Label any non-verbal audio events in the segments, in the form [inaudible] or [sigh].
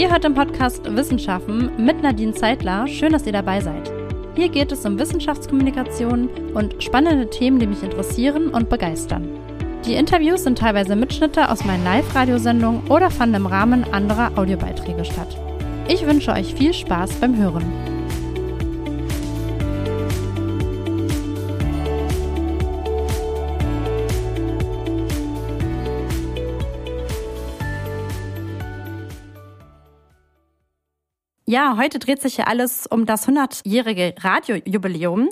Ihr hört im Podcast Wissenschaften mit Nadine Zeitler. Schön, dass ihr dabei seid. Hier geht es um Wissenschaftskommunikation und spannende Themen, die mich interessieren und begeistern. Die Interviews sind teilweise Mitschnitte aus meinen Live-Radiosendungen oder fanden im Rahmen anderer Audiobeiträge statt. Ich wünsche euch viel Spaß beim Hören. Ja, heute dreht sich ja alles um das 100-jährige Radiojubiläum.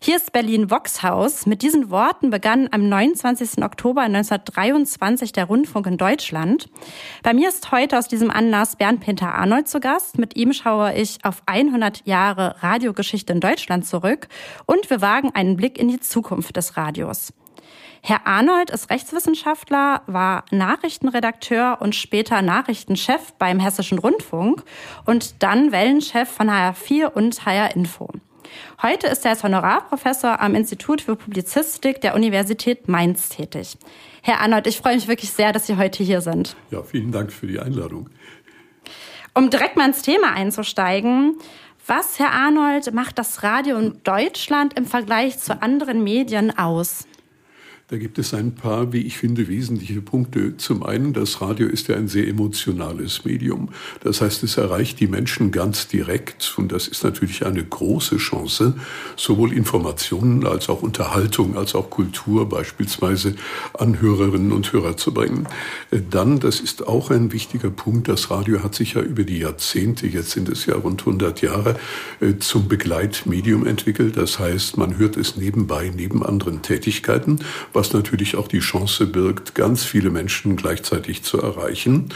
Hier ist Berlin Voxhaus. Mit diesen Worten begann am 29. Oktober 1923 der Rundfunk in Deutschland. Bei mir ist heute aus diesem Anlass Bernd Peter Arnold zu Gast. Mit ihm schaue ich auf 100 Jahre Radiogeschichte in Deutschland zurück und wir wagen einen Blick in die Zukunft des Radios. Herr Arnold ist Rechtswissenschaftler, war Nachrichtenredakteur und später Nachrichtenchef beim Hessischen Rundfunk und dann Wellenchef von HR4 und HR Info. Heute ist er als Honorarprofessor am Institut für Publizistik der Universität Mainz tätig. Herr Arnold, ich freue mich wirklich sehr, dass Sie heute hier sind. Ja, vielen Dank für die Einladung. Um direkt mal ins Thema einzusteigen, was, Herr Arnold, macht das Radio in Deutschland im Vergleich zu anderen Medien aus? Da gibt es ein paar, wie ich finde, wesentliche Punkte. Zum einen, das Radio ist ja ein sehr emotionales Medium. Das heißt, es erreicht die Menschen ganz direkt und das ist natürlich eine große Chance, sowohl Informationen als auch Unterhaltung, als auch Kultur beispielsweise an Hörerinnen und Hörer zu bringen. Dann, das ist auch ein wichtiger Punkt, das Radio hat sich ja über die Jahrzehnte, jetzt sind es ja rund 100 Jahre, äh, zum Begleitmedium entwickelt. Das heißt, man hört es nebenbei, neben anderen Tätigkeiten was natürlich auch die Chance birgt, ganz viele Menschen gleichzeitig zu erreichen.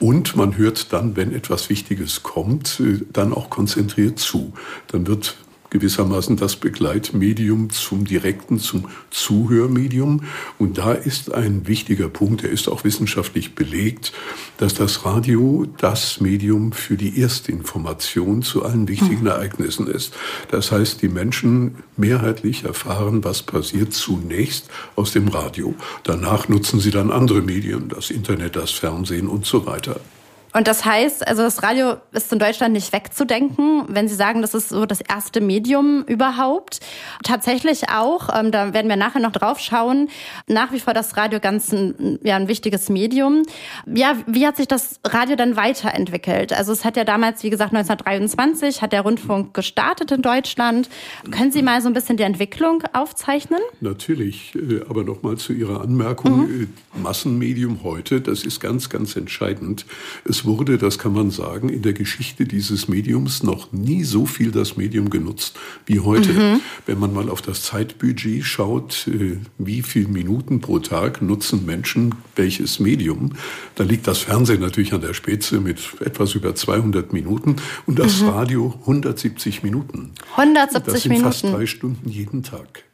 Und man hört dann, wenn etwas Wichtiges kommt, äh, dann auch konzentriert zu. Dann wird gewissermaßen das Begleitmedium zum direkten, zum Zuhörmedium. Und da ist ein wichtiger Punkt, der ist auch wissenschaftlich belegt, dass das Radio das Medium für die Erstinformation zu allen wichtigen hm. Ereignissen ist. Das heißt, die Menschen mehrheitlich erfahren, was passiert zunächst aus dem Radio. Danach nutzen sie dann andere Medien, das Internet, das Fernsehen und so weiter. Und das heißt, also das Radio ist in Deutschland nicht wegzudenken, wenn Sie sagen, das ist so das erste Medium überhaupt. Tatsächlich auch, ähm, da werden wir nachher noch drauf schauen, nach wie vor das Radio ganz ein, ja, ein wichtiges Medium. Ja, wie hat sich das Radio dann weiterentwickelt? Also es hat ja damals, wie gesagt, 1923 hat der Rundfunk gestartet in Deutschland. Können Sie mal so ein bisschen die Entwicklung aufzeichnen? Natürlich, äh, aber nochmal zu Ihrer Anmerkung. Mhm. Äh, Massenmedium heute, das ist ganz, ganz entscheidend. Es wurde, das kann man sagen, in der Geschichte dieses Mediums noch nie so viel das Medium genutzt wie heute. Mhm. Wenn man mal auf das Zeitbudget schaut, äh, wie viele Minuten pro Tag nutzen Menschen welches Medium, da liegt das Fernsehen natürlich an der Spitze mit etwas über 200 Minuten und das mhm. Radio 170 Minuten. 170 das sind Minuten. fast drei Stunden jeden Tag.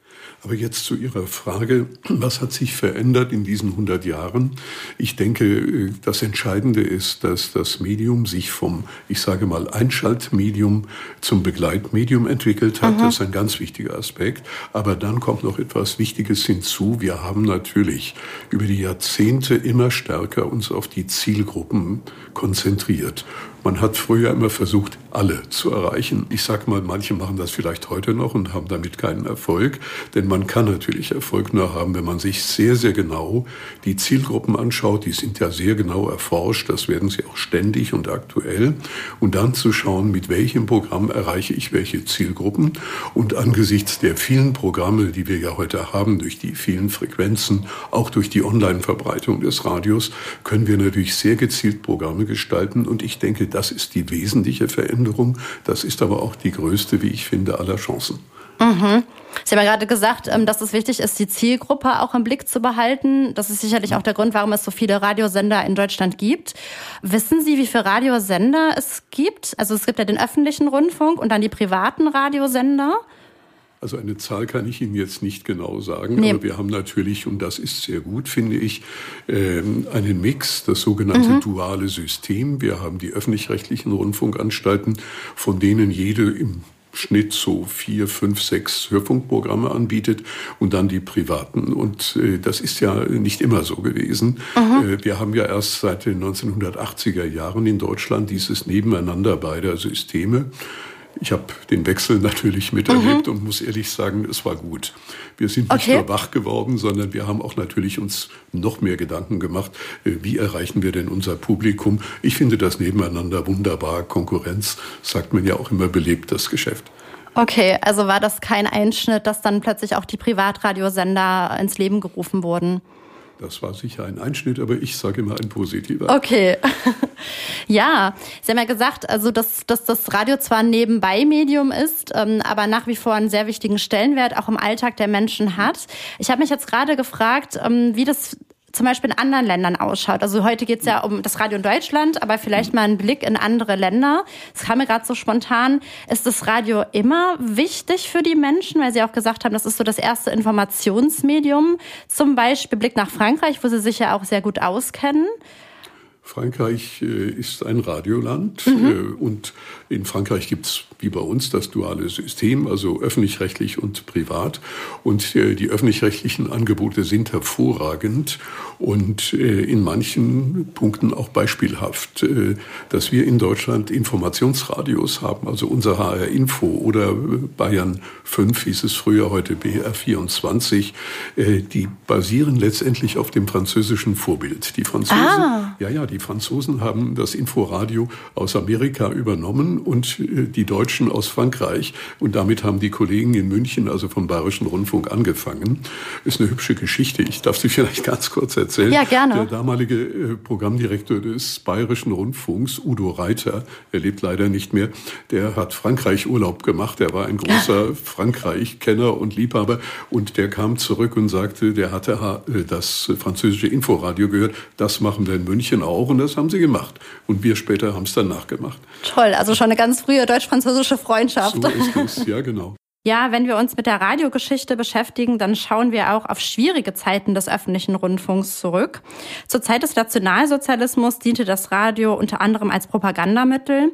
Aber jetzt zu Ihrer Frage, was hat sich verändert in diesen 100 Jahren? Ich denke, das Entscheidende ist, dass das Medium sich vom, ich sage mal, Einschaltmedium zum Begleitmedium entwickelt hat. Mhm. Das ist ein ganz wichtiger Aspekt. Aber dann kommt noch etwas Wichtiges hinzu. Wir haben natürlich über die Jahrzehnte immer stärker uns auf die Zielgruppen konzentriert. Man hat früher immer versucht, alle zu erreichen. Ich sage mal, manche machen das vielleicht heute noch und haben damit keinen Erfolg, denn man kann natürlich Erfolg nur haben, wenn man sich sehr, sehr genau die Zielgruppen anschaut. Die sind ja sehr genau erforscht, das werden sie auch ständig und aktuell. Und dann zu schauen, mit welchem Programm erreiche ich welche Zielgruppen. Und angesichts der vielen Programme, die wir ja heute haben, durch die vielen Frequenzen, auch durch die Online-Verbreitung des Radios, können wir natürlich sehr gezielt Programme gestalten. Und ich denke, das ist die wesentliche Veränderung. Das ist aber auch die größte, wie ich finde, aller Chancen. Mhm. Sie haben ja gerade gesagt, ähm, dass es wichtig ist, die Zielgruppe auch im Blick zu behalten. Das ist sicherlich auch der Grund, warum es so viele Radiosender in Deutschland gibt. Wissen Sie, wie viele Radiosender es gibt? Also es gibt ja den öffentlichen Rundfunk und dann die privaten Radiosender. Also eine Zahl kann ich Ihnen jetzt nicht genau sagen, nee. aber wir haben natürlich, und das ist sehr gut, finde ich, ähm, einen Mix, das sogenannte mhm. duale System. Wir haben die öffentlich-rechtlichen Rundfunkanstalten, von denen jede im Schnitt so vier, fünf, sechs Hörfunkprogramme anbietet und dann die privaten. Und äh, das ist ja nicht immer so gewesen. Mhm. Äh, wir haben ja erst seit den 1980er Jahren in Deutschland dieses Nebeneinander beider Systeme. Ich habe den Wechsel natürlich miterlebt mhm. und muss ehrlich sagen, es war gut. Wir sind nicht okay. nur wach geworden, sondern wir haben auch natürlich uns noch mehr Gedanken gemacht, äh, wie erreichen wir denn unser Publikum. Ich finde das nebeneinander wunderbar. Konkurrenz, sagt man ja auch immer, belebt das Geschäft. Okay, also war das kein Einschnitt, dass dann plötzlich auch die Privatradiosender ins Leben gerufen wurden? Das war sicher ein Einschnitt, aber ich sage immer ein positiver. Okay. [laughs] ja, Sie haben ja gesagt, also dass, dass das Radio zwar ein Nebenbei-Medium ist, ähm, aber nach wie vor einen sehr wichtigen Stellenwert auch im Alltag der Menschen hat. Ich habe mich jetzt gerade gefragt, ähm, wie das zum Beispiel in anderen Ländern ausschaut. Also heute geht es ja um das Radio in Deutschland, aber vielleicht mal ein Blick in andere Länder. Es kam mir gerade so spontan. Ist das Radio immer wichtig für die Menschen, weil Sie auch gesagt haben, das ist so das erste Informationsmedium. Zum Beispiel Blick nach Frankreich, wo Sie sich ja auch sehr gut auskennen. Frankreich äh, ist ein Radioland mhm. Äh, und in Frankreich gibt es wie bei uns das duale System, also öffentlich-rechtlich und privat. Und äh, die öffentlich-rechtlichen Angebote sind hervorragend und in manchen Punkten auch beispielhaft, dass wir in Deutschland Informationsradios haben, also unser HR Info oder Bayern 5 hieß es früher, heute BR 24, die basieren letztendlich auf dem französischen Vorbild. Die Franzosen, ah. ja, ja, die Franzosen haben das Inforadio aus Amerika übernommen und äh, die Deutschen aus Frankreich. Und damit haben die Kollegen in München, also vom Bayerischen Rundfunk, angefangen. Ist eine hübsche Geschichte. Ich darf sie vielleicht [laughs] ganz kurz erzählen. Ja, gerne. Der damalige äh, Programmdirektor des Bayerischen Rundfunks, Udo Reiter, er lebt leider nicht mehr, der hat Frankreich Urlaub gemacht. Er war ein großer Frankreich-Kenner und Liebhaber. Und der kam zurück und sagte, der hatte äh, das französische Inforadio gehört. Das machen wir in München auch. Und das haben sie gemacht. Und wir später haben es dann nachgemacht. Toll, also schon eine ganz frühe deutsch-französische Freundschaft. So ist es, ja genau. Ja, wenn wir uns mit der Radiogeschichte beschäftigen, dann schauen wir auch auf schwierige Zeiten des öffentlichen Rundfunks zurück. Zur Zeit des Nationalsozialismus diente das Radio unter anderem als Propagandamittel.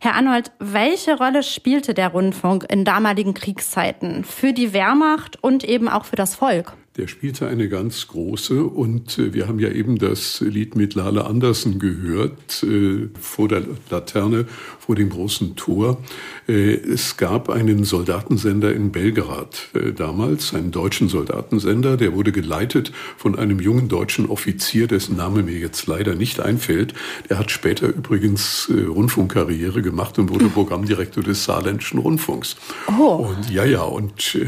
Herr Arnold, welche Rolle spielte der Rundfunk in damaligen Kriegszeiten für die Wehrmacht und eben auch für das Volk? Der spielte eine ganz große und äh, wir haben ja eben das Lied mit Lale Andersen gehört, äh, vor der Laterne, vor dem großen Tor. Äh, es gab einen Soldatensender in Belgrad damals, einen deutschen Soldatensender, der wurde geleitet von einem jungen deutschen Offizier, dessen Name mir jetzt leider nicht einfällt. Der hat später übrigens Rundfunkkarriere gemacht und wurde [laughs] Programmdirektor des Saarländischen Rundfunks. Oh. Und ja, ja, und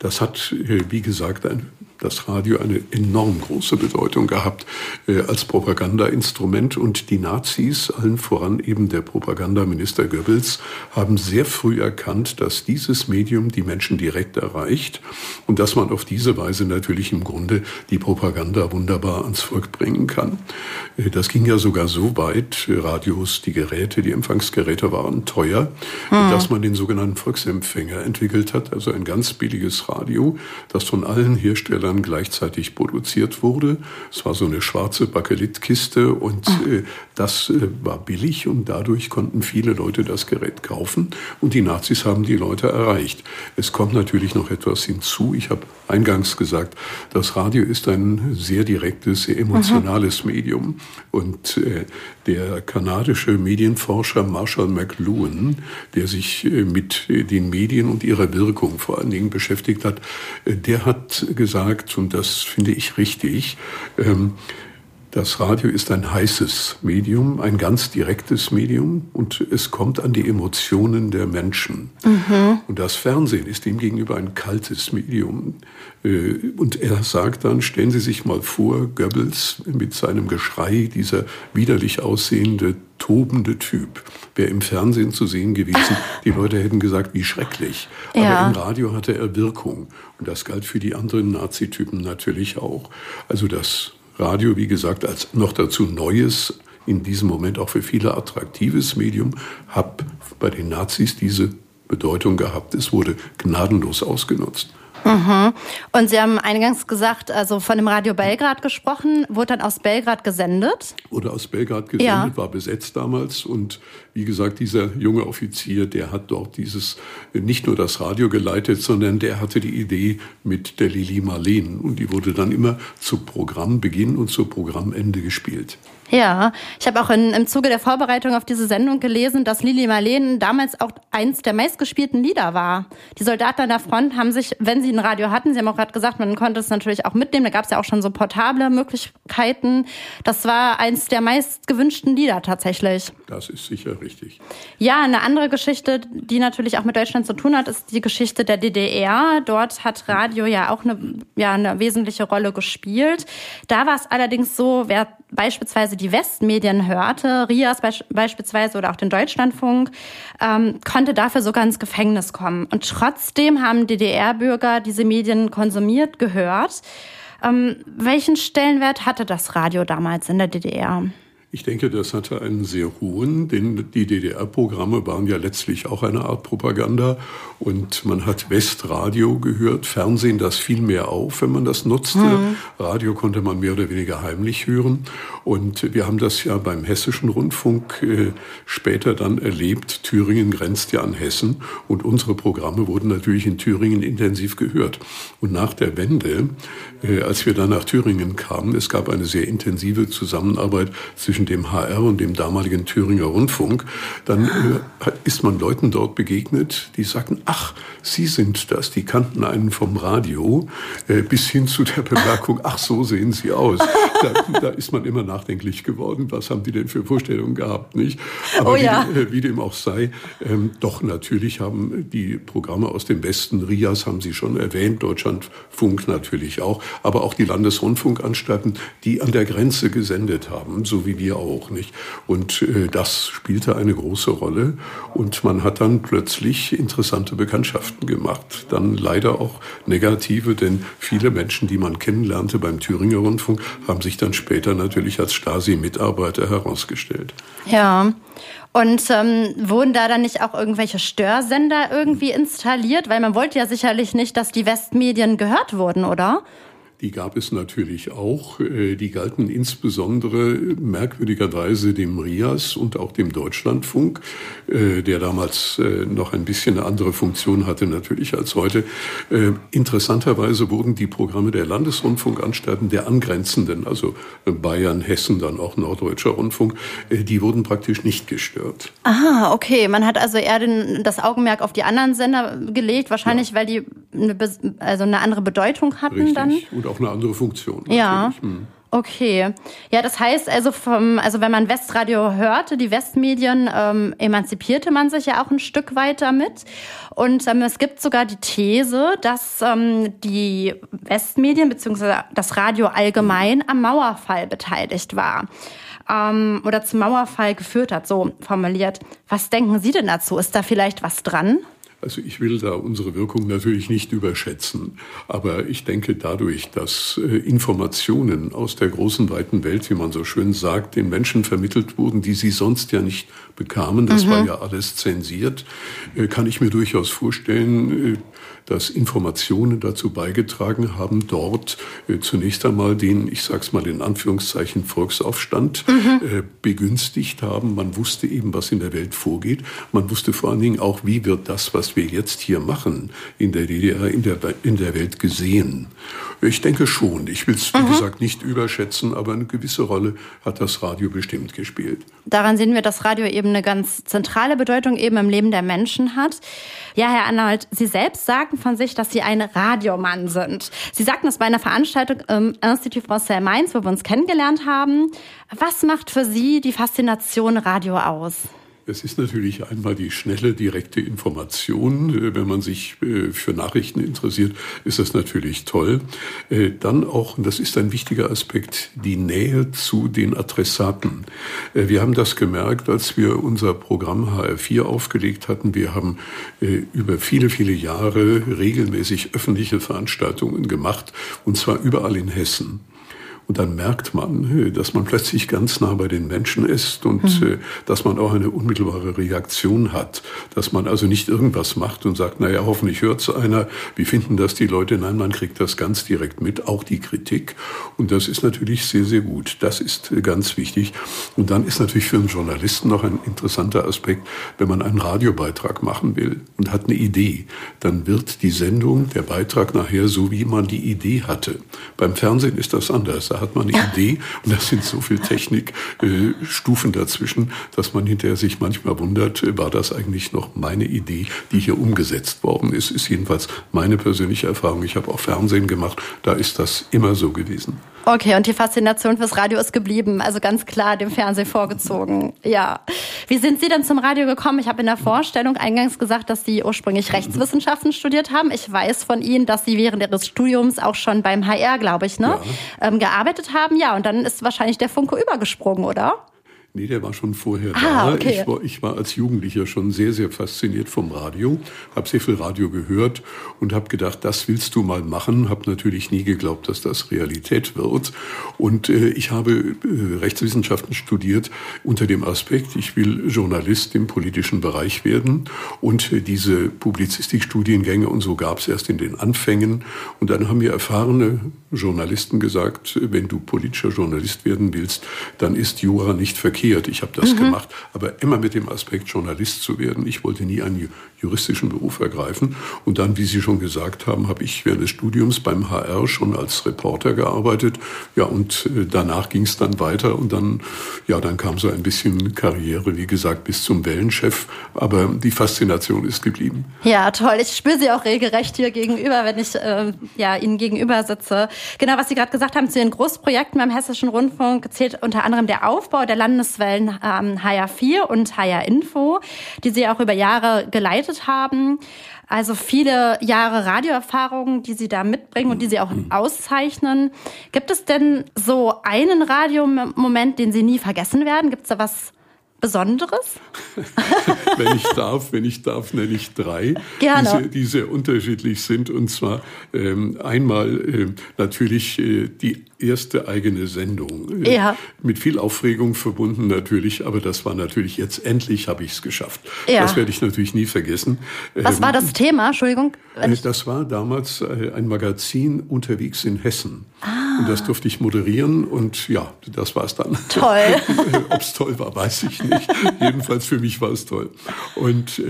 das hat, wie gesagt, ein das Radio eine enorm große Bedeutung gehabt äh, als Propagandainstrument und die Nazis, allen voran eben der Propagandaminister Goebbels, haben sehr früh erkannt, dass dieses Medium die Menschen direkt erreicht und dass man auf diese Weise natürlich im Grunde die Propaganda wunderbar ans Volk bringen kann. Äh, das ging ja sogar so weit, Radios, die Geräte, die Empfangsgeräte waren teuer, mhm. dass man den sogenannten Volksempfänger entwickelt hat, also ein ganz billiges Radio, das von allen Herstellern dann gleichzeitig produziert wurde. Es war so eine schwarze Bakelitkiste und ah. äh, das äh, war billig und dadurch konnten viele Leute das Gerät kaufen und die Nazis haben die Leute erreicht. Es kommt natürlich noch etwas hinzu. Ich habe eingangs gesagt, das Radio ist ein sehr direktes, sehr emotionales mhm. Medium und äh, der kanadische Medienforscher Marshall McLuhan, der sich äh, mit den Medien und ihrer Wirkung vor allen Dingen beschäftigt hat, äh, der hat gesagt, und das finde ich richtig, ähm, das Radio ist ein heißes Medium, ein ganz direktes Medium und es kommt an die Emotionen der Menschen. Mhm. Und das Fernsehen ist dem gegenüber ein kaltes Medium. Äh, und er sagt dann, stellen Sie sich mal vor, Goebbels mit seinem Geschrei, dieser widerlich aussehende, tobende Typ, wäre im Fernsehen zu sehen gewesen. [laughs] Die Leute hätten gesagt, wie schrecklich. Ja. Aber im Radio hatte er Wirkung. Und das galt für die anderen Nazitypen natürlich auch. Also das Radio, wie gesagt, als noch dazu neues, in diesem Moment auch für viele attraktives Medium, hat bei den Nazis diese Bedeutung gehabt. Es wurde gnadenlos ausgenutzt. Mhm. Und Sie haben eingangs gesagt, also von dem Radio Belgrad gesprochen, wurde dann aus Belgrad gesendet? Wurde aus Belgrad gesendet, ja. war besetzt damals. Und wie gesagt, dieser junge Offizier, der hat dort dieses, nicht nur das Radio geleitet, sondern der hatte die Idee mit der Lili Marleen. Und die wurde dann immer zu Programmbeginn und zu Programmende gespielt. Ja, ich habe auch in, im Zuge der Vorbereitung auf diese Sendung gelesen, dass Lili Marleen damals auch eins der meistgespielten Lieder war. Die Soldaten an der Front haben sich, wenn sie ein Radio hatten, sie haben auch gerade gesagt, man konnte es natürlich auch mitnehmen, da gab es ja auch schon so portable Möglichkeiten. Das war eins der meistgewünschten Lieder tatsächlich. Das ist sicher richtig. Ja, eine andere Geschichte, die natürlich auch mit Deutschland zu tun hat, ist die Geschichte der DDR. Dort hat Radio ja auch eine, ja, eine wesentliche Rolle gespielt. Da war es allerdings so, wer beispielsweise die Westmedien hörte, RIAS beispielsweise oder auch den Deutschlandfunk, ähm, konnte dafür sogar ins Gefängnis kommen. Und trotzdem haben DDR-Bürger diese Medien konsumiert, gehört. Ähm, welchen Stellenwert hatte das Radio damals in der DDR? Ich denke, das hatte einen sehr hohen, denn die DDR-Programme waren ja letztlich auch eine Art Propaganda und man hat Westradio gehört, Fernsehen das fiel mehr auf, wenn man das nutzte. Mhm. Radio konnte man mehr oder weniger heimlich hören und wir haben das ja beim hessischen Rundfunk äh, später dann erlebt. Thüringen grenzt ja an Hessen und unsere Programme wurden natürlich in Thüringen intensiv gehört. Und nach der Wende, äh, als wir dann nach Thüringen kamen, es gab eine sehr intensive Zusammenarbeit zwischen zwischen dem HR und dem damaligen Thüringer Rundfunk, dann äh, ist man Leuten dort begegnet, die sagten, ach, Sie sind das, die kannten einen vom Radio, äh, bis hin zu der Bemerkung, ach, so sehen Sie aus. Da, da, ist man immer nachdenklich geworden, was haben die denn für Vorstellungen gehabt, nicht? Aber oh ja. wie, äh, wie, dem auch sei, ähm, doch natürlich haben die Programme aus dem Westen, RIAS haben Sie schon erwähnt, Deutschlandfunk natürlich auch, aber auch die Landesrundfunkanstalten, die an der Grenze gesendet haben, so wie wir auch nicht. Und äh, das spielte eine große Rolle. Und man hat dann plötzlich interessante Bekanntschaften gemacht. Dann leider auch negative, denn viele Menschen, die man kennenlernte beim Thüringer Rundfunk, haben sich dann später natürlich als Stasi-Mitarbeiter herausgestellt. Ja. Und ähm, wurden da dann nicht auch irgendwelche Störsender irgendwie installiert? Weil man wollte ja sicherlich nicht, dass die Westmedien gehört wurden, oder? Die gab es natürlich auch. Äh, die galten insbesondere merkwürdigerweise dem RIAS und auch dem Deutschlandfunk, äh, der damals äh, noch ein bisschen eine andere Funktion hatte natürlich als heute. Interessanterweise wurden die Programme der Landesrundfunkanstalten der angrenzenden, also Bayern, Hessen, dann auch Norddeutscher Rundfunk, die wurden praktisch nicht gestört. Aha, okay. Man hat also eher den, das Augenmerk auf die anderen Sender gelegt, wahrscheinlich ja. weil die eine, also eine andere Bedeutung hatten Richtig. dann und auch eine andere Funktion. Natürlich. Ja. Hm. Okay. Ja, das heißt also vom, also wenn man Westradio hörte, die Westmedien, ähm, emanzipierte man sich ja auch ein Stück weit damit. Und ähm, es gibt sogar die These, dass ähm, die Westmedien bzw. das Radio allgemein am Mauerfall beteiligt war. Ähm, oder zum Mauerfall geführt hat, so formuliert. Was denken Sie denn dazu? Ist da vielleicht was dran? Also ich will da unsere Wirkung natürlich nicht überschätzen, aber ich denke dadurch, dass äh, Informationen aus der großen weiten Welt, wie man so schön sagt, den Menschen vermittelt wurden, die sie sonst ja nicht bekamen, das mhm. war ja alles zensiert, äh, kann ich mir durchaus vorstellen, äh, dass Informationen dazu beigetragen haben, dort äh, zunächst einmal den, ich sag's mal in Anführungszeichen, Volksaufstand mhm. äh, begünstigt haben. Man wusste eben, was in der Welt vorgeht. Man wusste vor allen Dingen auch, wie wird das, was wir jetzt hier machen, in der DDR, in der, in der Welt gesehen. Ich denke schon. Ich will es, wie mhm. gesagt, nicht überschätzen, aber eine gewisse Rolle hat das Radio bestimmt gespielt. Daran sehen wir, dass Radio eben eine ganz zentrale Bedeutung eben im Leben der Menschen hat. Ja, Herr Arnold, Sie selbst sagten von sich, dass Sie ein Radiomann sind. Sie sagten es bei einer Veranstaltung im Institut Français Mainz, wo wir uns kennengelernt haben. Was macht für Sie die Faszination Radio aus? Es ist natürlich einmal die schnelle, direkte Information. Äh, wenn man sich äh, für Nachrichten interessiert, ist das natürlich toll. Äh, dann auch, und das ist ein wichtiger Aspekt, die Nähe zu den Adressaten. Wir haben das gemerkt, als wir unser Programm HR4 aufgelegt hatten. Wir haben über viele, viele Jahre regelmäßig öffentliche Veranstaltungen gemacht, und zwar überall in Hessen. Und dann merkt man, dass man plötzlich ganz nah bei den Menschen ist und mhm. dass man auch eine unmittelbare Reaktion hat. Dass man also nicht irgendwas macht und sagt, naja, hoffentlich hört's einer. Wie finden das die Leute? Nein, man kriegt das ganz direkt mit, auch die Kritik. Und das ist natürlich sehr, sehr gut. Das ist ganz wichtig. Und dann ist natürlich für einen Journalisten noch ein interessanter Aspekt, wenn man einen Radiobeitrag machen will und hat eine Idee, dann wird die Sendung, der Beitrag nachher so, wie man die Idee hatte. Beim Fernsehen ist das anders. Da hat man eine [laughs] Idee und da sind so viel Technikstufen äh, dazwischen, dass man hinterher sich manchmal wundert, äh, war das eigentlich noch meine Idee, die hier umgesetzt worden ist. Ist jedenfalls meine persönliche Erfahrung. Ich habe auch Fernsehen gemacht, da ist das immer so gewesen. Okay, und die Faszination fürs Radio ist geblieben, also ganz klar dem Fernsehen vorgezogen. Ja. Wie sind Sie denn zum Radio gekommen? Ich habe in der Vorstellung eingangs gesagt, dass Sie ursprünglich Rechtswissenschaften studiert haben. Ich weiß von Ihnen, dass Sie während Ihres Studiums auch schon beim HR, glaube ich, ne, ja. ähm, gearbeitet haben. Ja, und dann ist wahrscheinlich der Funke übergesprungen, oder? Nee, der war schon vorher ah, da. Okay. Ich, war, ich war als Jugendlicher schon sehr, sehr fasziniert vom Radio, habe sehr viel Radio gehört und habe gedacht, das willst du mal machen. Habe natürlich nie geglaubt, dass das Realität wird. Und äh, ich habe äh, Rechtswissenschaften studiert unter dem Aspekt, ich will Journalist im politischen Bereich werden. Und äh, diese Publizistikstudiengänge und so gab es erst in den Anfängen. Und dann haben mir erfahrene Journalisten gesagt, wenn du politischer Journalist werden willst, dann ist Jura nicht verkehrt verkehrt. Ich habe das mhm. gemacht, aber immer mit dem Aspekt, Journalist zu werden. Ich wollte nie einen juristischen Beruf ergreifen. Und dann, wie Sie schon gesagt haben, habe ich während des Studiums beim HR schon als Reporter gearbeitet. Ja, und äh, danach ging es dann weiter und dann, ja, dann kam so ein bisschen Karriere, wie gesagt, bis zum Wellenchef. Aber die Faszination ist geblieben. Ja, toll. Ich spüre Sie auch regelrecht hier gegenüber, wenn ich äh, ja, Ihnen gegenüber sitze. Genau, was Sie gerade gesagt haben zu den Großprojekten beim Hessischen Rundfunk zählt unter anderem der Aufbau der Landes Landeswellen ähm, HR4 und HR Info, die Sie auch über Jahre geleitet haben. Also viele Jahre Radioerfahrung, die Sie da mitbringen und die Sie auch auszeichnen. Gibt es denn so einen Radiomoment, den Sie nie vergessen werden? Gibt es da was Besonderes? [laughs] wenn ich darf, wenn ich darf, nenne ich drei, Gerne. Diese, die sehr unterschiedlich sind. Und zwar ähm, einmal äh, natürlich äh, die erste eigene Sendung. Äh, ja. Mit viel Aufregung verbunden natürlich, aber das war natürlich jetzt endlich habe ich es geschafft. Ja. Das werde ich natürlich nie vergessen. Was ähm, war das Thema? Entschuldigung. Äh, das war damals äh, ein Magazin unterwegs in Hessen. Ah. Und das durfte ich moderieren und ja, das war es dann. Toll. [laughs] Ob es toll war, weiß ich nicht. Jedenfalls für mich war es toll. Und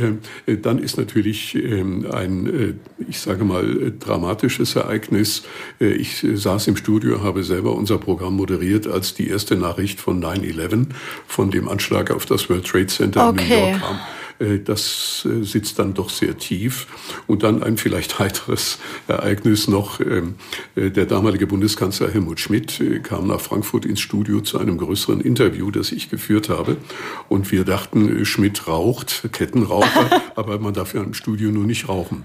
äh, dann ist natürlich äh, ein, äh, ich sage mal, dramatisches Ereignis. ich saß im Studio, habe selber unser Programm moderiert, als die erste Nachricht von 9-11, von dem Anschlag auf das World Trade Center okay. in New York kam. Äh, das äh, sitzt dann doch sehr tief. Und dann ein vielleicht [laughs] heiteres Ereignis noch. Ähm, äh, der damalige Bundeskanzler Helmut Schmidt kam nach Frankfurt ins Studio zu einem größeren Interview, das ich geführt habe. Und wir dachten, Schmidt raucht, Kettenraucher, [laughs] aber man darf ja im Studio nur nicht rauchen.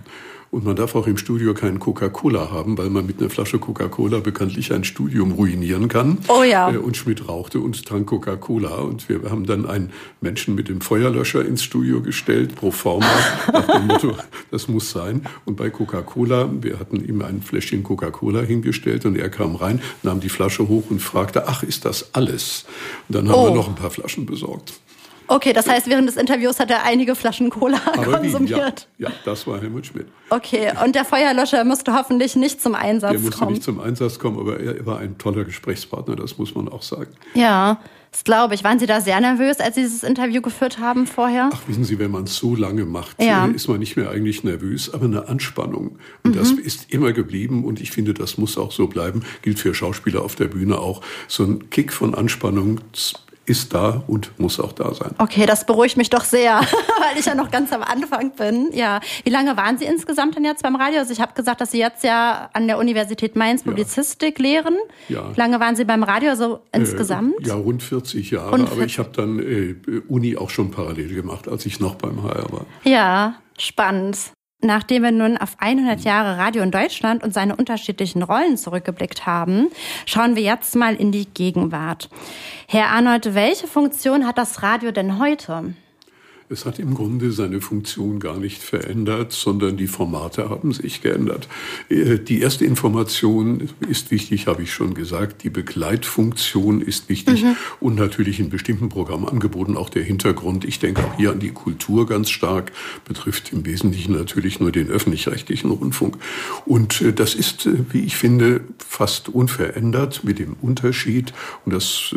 Und man darf auch im Studio keinen Coca-Cola haben, weil man mit einer Flasche Coca-Cola bekanntlich ein Studium ruinieren kann. Oh ja. Äh, und Schmidt rauchte und trank Coca-Cola. Und wir haben dann einen Menschen mit dem Feuerlöscher ins Studio gestellt, pro forma, nach dem Motto, [laughs] das muss sein. Und bei Coca-Cola, wir hatten ihm ein Fläschchen Coca-Cola hingestellt und er kam rein, nahm die Flasche hoch und fragte, ach, ist das alles? Und dann haben oh. wir noch ein paar Flaschen besorgt. Okay, das heißt, während des Interviews hat er einige Flaschen Cola Aber konsumiert. Ja, ja, das war Helmut Schmidt. Okay, und der Feuerlöscher musste hoffentlich nicht zum Einsatz kommen. Der musste nicht zum Einsatz kommen, aber er war ein toller Gesprächspartner, das muss man auch sagen. Ja, das glaube ich. Waren Sie da sehr nervös, als Sie dieses Interview geführt haben vorher? Ach, wissen Sie, wenn man es so lange macht, ja. Äh, ist man nicht mehr eigentlich nervös, aber eine Anspannung. Und mhm. das ist immer geblieben und ich finde, das muss auch so bleiben. Gilt für Schauspieler auf der Bühne auch. So ein Kick von Anspannung ist da und muss auch da sein. Okay, das beruhigt mich doch sehr, [laughs] weil ich ja noch ganz am Anfang bin. Ja. Wie lange waren Sie insgesamt denn jetzt beim Radio? Also ich habe gesagt, dass Sie jetzt ja an der Universität Mainz Publizistik ja. lehren. Ja. Wie lange waren Sie beim Radio so äh, insgesamt? Äh, ja, rund 40 Jahre. Rund 40. Aber ich habe dann äh, Uni auch schon parallel gemacht, als ich noch beim HR war. Ja, spannend. Nachdem wir nun auf 100 Jahre Radio in Deutschland und seine unterschiedlichen Rollen zurückgeblickt haben, schauen wir jetzt mal in die Gegenwart. Herr Arnold, welche Funktion hat das Radio denn heute? Es hat im Grunde seine Funktion gar nicht verändert, sondern die Formate haben sich geändert. Äh, die erste Information ist wichtig, habe ich schon gesagt. Die Begleitfunktion ist wichtig mhm. und natürlich in bestimmten Programmangeboten auch der Hintergrund. Ich denke auch hier an die Kultur ganz stark, betrifft im Wesentlichen natürlich nur den öffentlich-rechtlichen Rundfunk. Und äh, das ist, äh, wie ich finde, fast unverändert mit dem Unterschied, und das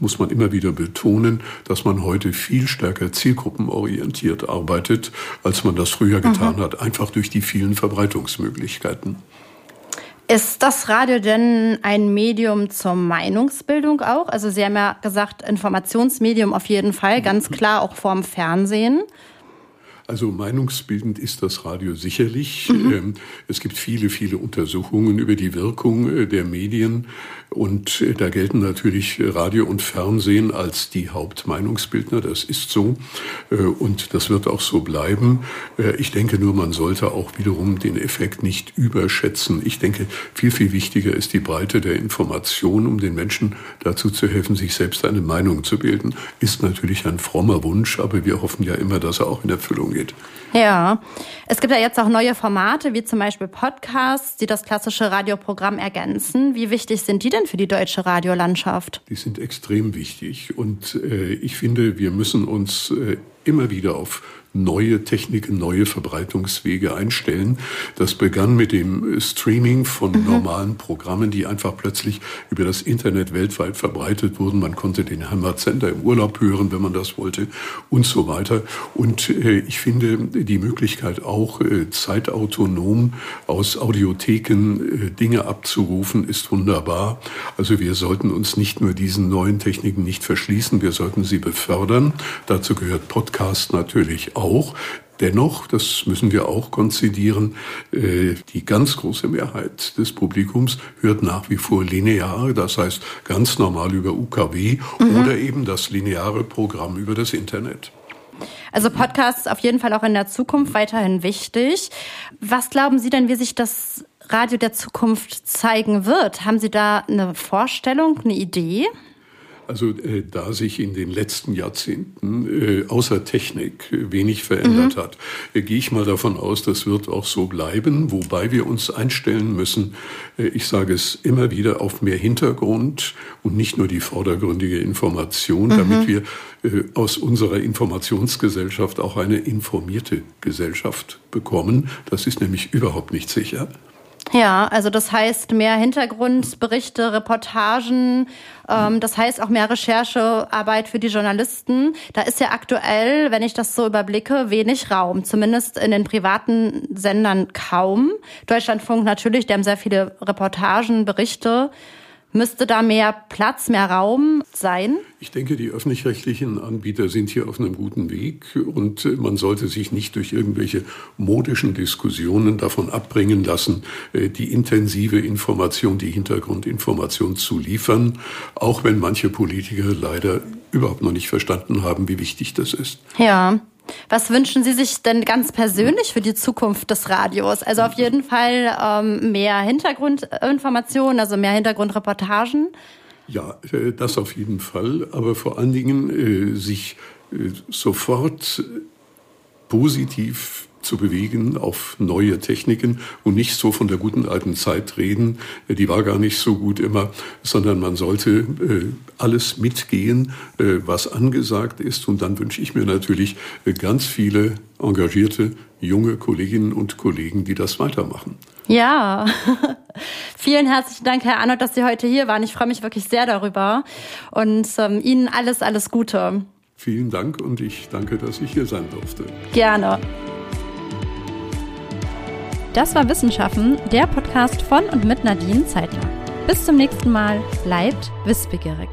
muss man immer wieder betonen, dass man heute viel stärker zielgruppenorientiert arbeitet, als man das früher getan mhm. hat, einfach durch die vielen Verbreitungsmöglichkeiten. Ist das Radio denn ein Medium zur Meinungsbildung auch? Also Sie haben ja gesagt, Informationsmedium auf jeden Fall, ganz [laughs] klar auch vorm Fernsehen. Also meinungsbildend ist das Radio sicherlich. Mhm. Ähm, es gibt viele, viele Untersuchungen über die Wirkung äh, der Medien. Und äh, da gelten natürlich Radio und Fernsehen als die Hauptmeinungsbildner. Das ist so. Äh, und das wird auch so bleiben. Ich denke nur, man sollte auch wiederum den Effekt nicht überschätzen. Ich denke, viel, viel wichtiger ist die Breite der Information, um den Menschen dazu zu helfen, sich selbst eine Meinung zu bilden. Ist natürlich ein frommer Wunsch, aber wir hoffen ja immer, dass er auch in Erfüllung geht. Ja, es gibt ja jetzt auch neue Formate, wie zum Beispiel Podcasts, die das klassische Radioprogramm ergänzen. Wie wichtig sind die denn für die deutsche Radiolandschaft? Die sind extrem wichtig und äh, ich finde, wir müssen uns äh, immer wieder auf neue Techniken, neue Verbreitungswege einstellen. Das begann mit dem Streaming von mhm. normalen Programmen, die einfach plötzlich über das Internet weltweit verbreitet wurden. Man konnte den Heimatsender im Urlaub hören, wenn man das wollte und so weiter. Und äh, ich finde die Möglichkeit auch äh, zeitautonom aus Audiotheken äh, Dinge abzurufen, ist wunderbar. Also wir sollten uns nicht nur diesen neuen Techniken nicht verschließen, wir sollten sie befördern. Dazu gehört Podcast natürlich auch. Dennoch, das müssen wir auch konzidieren, äh, die ganz große Mehrheit des Publikums hört nach wie vor linear, das heißt ganz normal über UKW mhm. oder eben das lineare Programm über das Internet. Also Podcasts auf jeden Fall auch in der Zukunft weiterhin wichtig. Was glauben Sie denn, wie sich das Radio der Zukunft zeigen wird? Haben Sie da eine Vorstellung, eine Idee? Also äh, da sich in den letzten Jahrzehnten äh, außer Technik wenig verändert mhm. hat, äh, gehe ich mal davon aus, das wird auch so bleiben, wobei wir uns einstellen müssen, äh, ich sage es immer wieder, auf mehr Hintergrund und nicht nur die vordergründige Information, mhm. damit wir äh, aus unserer Informationsgesellschaft auch eine informierte Gesellschaft bekommen. Das ist nämlich überhaupt nicht sicher. Ja, also das heißt mehr Hintergrundberichte, Reportagen, ähm, das heißt auch mehr Recherchearbeit für die Journalisten. Da ist ja aktuell, wenn ich das so überblicke, wenig Raum, zumindest in den privaten Sendern kaum. Deutschlandfunk natürlich, die haben sehr viele Reportagen, Berichte. Müsste da mehr Platz, mehr Raum sein? Ich denke, die öffentlich-rechtlichen Anbieter sind hier auf einem guten Weg und äh, man sollte sich nicht durch irgendwelche modischen Diskussionen davon abbringen lassen, äh, die intensive Information, die Hintergrundinformation zu liefern, auch wenn manche Politiker leider überhaupt noch nicht verstanden haben, wie wichtig das ist. Ja. Was wünschen Sie sich denn ganz persönlich für die Zukunft des Radios? Also auf jeden Fall ähm, mehr Hintergrundinformationen, also mehr Hintergrundreportagen. Ja, äh, das auf jeden Fall, aber vor allen Dingen äh, sich äh, sofort positiv zu bewegen auf neue Techniken und nicht so von der guten alten Zeit reden, die war gar nicht so gut immer, sondern man sollte äh, alles mitgehen, äh, was angesagt ist. Und dann wünsche ich mir natürlich äh, ganz viele engagierte junge Kolleginnen und Kollegen, die das weitermachen. Ja, [laughs] vielen herzlichen Dank, Herr Arnold, dass Sie heute hier waren. Ich freue mich wirklich sehr darüber und ähm, Ihnen alles, alles Gute. Vielen Dank und ich danke, dass ich hier sein durfte. Gerne. Das war Wissenschaften, der Podcast von und mit Nadine Zeitler. Bis zum nächsten Mal, bleibt wissbegierig.